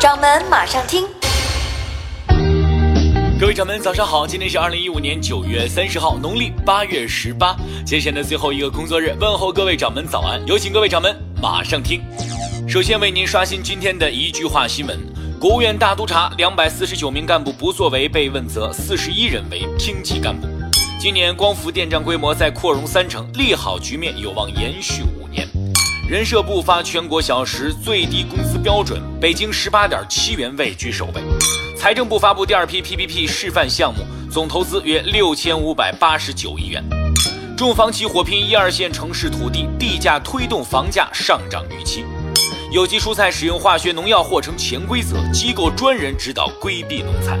掌门马上听。各位掌门，早上好！今天是二零一五年九月三十号，农历八月十八，节前的最后一个工作日，问候各位掌门早安。有请各位掌门马上听。首先为您刷新今天的一句话新闻：国务院大督查，两百四十九名干部不作为被问责，四十一人为厅级干部。今年光伏电站规模再扩容三成，利好局面有望延续五年。人社部发全国小时最低工资标准，北京十八点七元位居首位。财政部发布第二批 PPP 示范项目，总投资约六千五百八十九亿元。重房企火拼一二线城市土地，地价推动房价上涨预期。有机蔬菜使用化学农药或成潜规则，机构专人指导规避农残。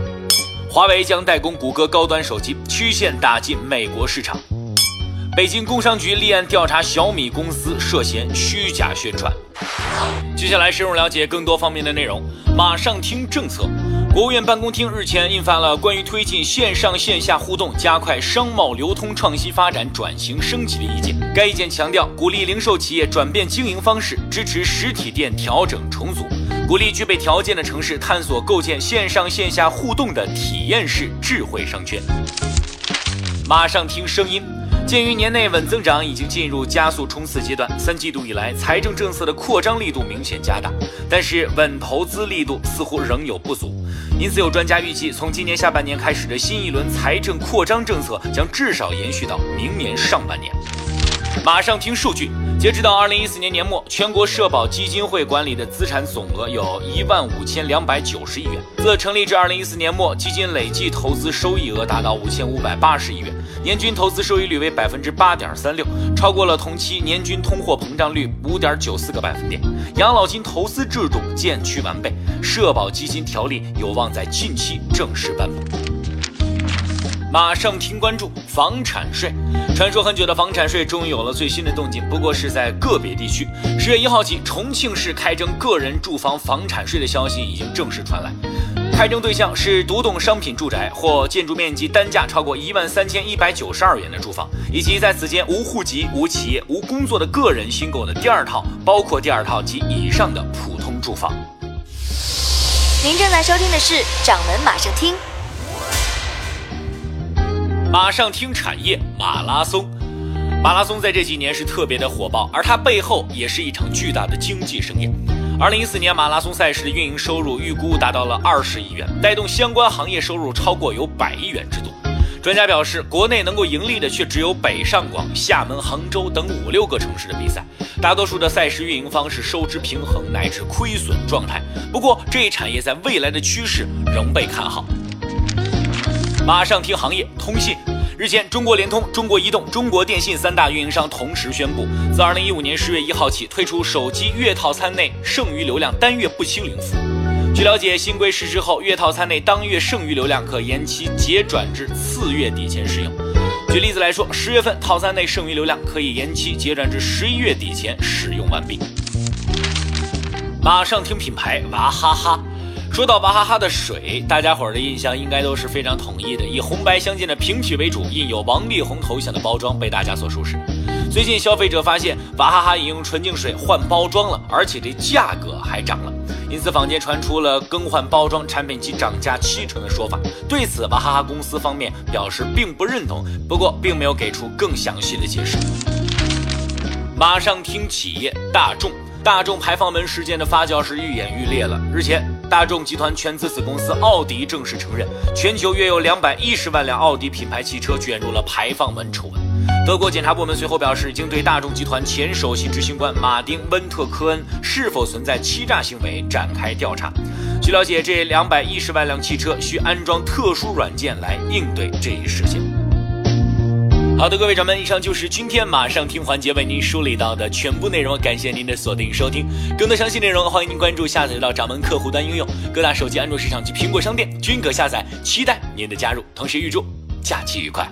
华为将代工谷歌高端手机，曲线打进美国市场。北京工商局立案调查小米公司涉嫌虚假宣传。接下来深入了解更多方面的内容，马上听政策。国务院办公厅日前印发了关于推进线上线下互动、加快商贸流通创新发展转型升级的意见。该意见强调，鼓励零售企业转变经营方式，支持实体店调整重组，鼓励具备条件的城市探索构建线上线下互动的体验式智慧商圈。马上听声音。鉴于年内稳增长已经进入加速冲刺阶段，三季度以来财政政策的扩张力度明显加大，但是稳投资力度似乎仍有不足，因此有专家预计，从今年下半年开始的新一轮财政扩张政策将至少延续到明年上半年。马上听数据。截止到二零一四年年末，全国社保基金会管理的资产总额有一万五千两百九十亿元。自成立至二零一四年末，基金累计投资收益额达到五千五百八十亿元，年均投资收益率为百分之八点三六，超过了同期年均通货膨胀率五点九四个百分点。养老金投资制度渐趋完备，社保基金条例有望在近期正式颁布。马上听关注房产税，传说很久的房产税终于有了最新的动静，不过是在个别地区。十月一号起，重庆市开征个人住房房产税的消息已经正式传来，开征对象是独栋商品住宅或建筑面积单价超过一万三千一百九十二元的住房，以及在此间无户籍、无企业、无工作的个人新购的第二套，包括第二套及以上的普通住房。您正在收听的是《掌门马上听》。马上听产业马拉松，马拉松在这几年是特别的火爆，而它背后也是一场巨大的经济盛宴。二零一四年马拉松赛事的运营收入预估达到了二十亿元，带动相关行业收入超过有百亿元之多。专家表示，国内能够盈利的却只有北上广、厦门、杭州等五六个城市的比赛，大多数的赛事运营方是收支平衡乃至亏损状态。不过，这一产业在未来的趋势仍被看好。马上听行业通信。日前，中国联通、中国移动、中国电信三大运营商同时宣布，自二零一五年十月一号起推出手机月套餐内剩余流量单月不清零服务。据了解，新规实施后，月套餐内当月剩余流量可延期结转至次月底前使用。举例子来说，十月份套餐内剩余流量可以延期结转至十一月底前使用完毕。马上听品牌娃哈哈。说到娃哈哈的水，大家伙儿的印象应该都是非常统一的，以红白相间的瓶体为主，印有王力宏头像的包装被大家所熟识。最近消费者发现娃哈哈饮用纯净水换包装了，而且这价格还涨了，因此坊间传出了更换包装产品即涨价七成的说法。对此，娃哈哈公司方面表示并不认同，不过并没有给出更详细的解释。马上听企业大众。大众排放门事件的发酵是愈演愈烈了。日前，大众集团全资子公司奥迪正式承认，全球约有两百一十万辆奥迪品牌汽车卷入了排放门丑闻。德国检察部门随后表示，已经对大众集团前首席执行官马丁·温特科恩是否存在欺诈行为展开调查。据了解，这两百一十万辆汽车需安装特殊软件来应对这一事件。好的，各位掌门，以上就是今天马上听环节为您梳理到的全部内容，感谢您的锁定收听。更多详细内容，欢迎您关注下载到掌门客户端应用，各大手机安卓市场及苹果商店均可下载。期待您的加入，同时预祝假期愉快。